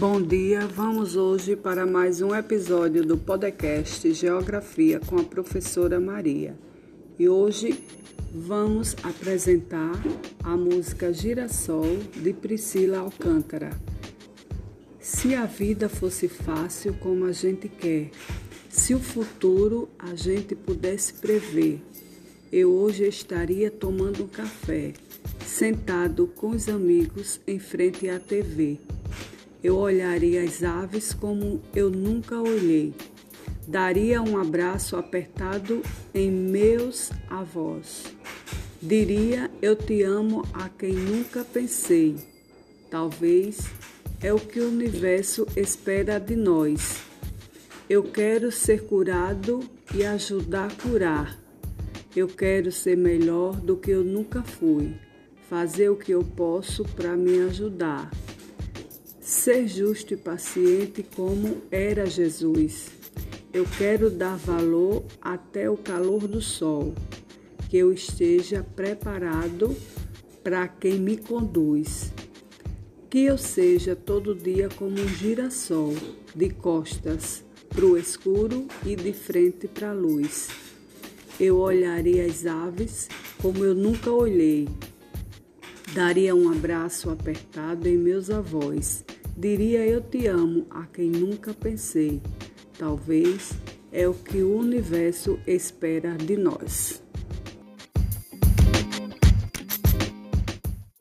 Bom dia, vamos hoje para mais um episódio do podcast Geografia com a professora Maria. E hoje vamos apresentar a música Girassol de Priscila Alcântara. Se a vida fosse fácil como a gente quer, se o futuro a gente pudesse prever, eu hoje estaria tomando um café, sentado com os amigos em frente à TV. Eu olharia as aves como eu nunca olhei. Daria um abraço apertado em meus avós. Diria eu te amo a quem nunca pensei. Talvez é o que o universo espera de nós. Eu quero ser curado e ajudar a curar. Eu quero ser melhor do que eu nunca fui. Fazer o que eu posso para me ajudar. Ser justo e paciente como era Jesus. Eu quero dar valor até o calor do sol. Que eu esteja preparado para quem me conduz. Que eu seja todo dia como um girassol, de costas para o escuro e de frente para a luz. Eu olharia as aves como eu nunca olhei. Daria um abraço apertado em meus avós. Diria eu te amo a quem nunca pensei. Talvez é o que o universo espera de nós.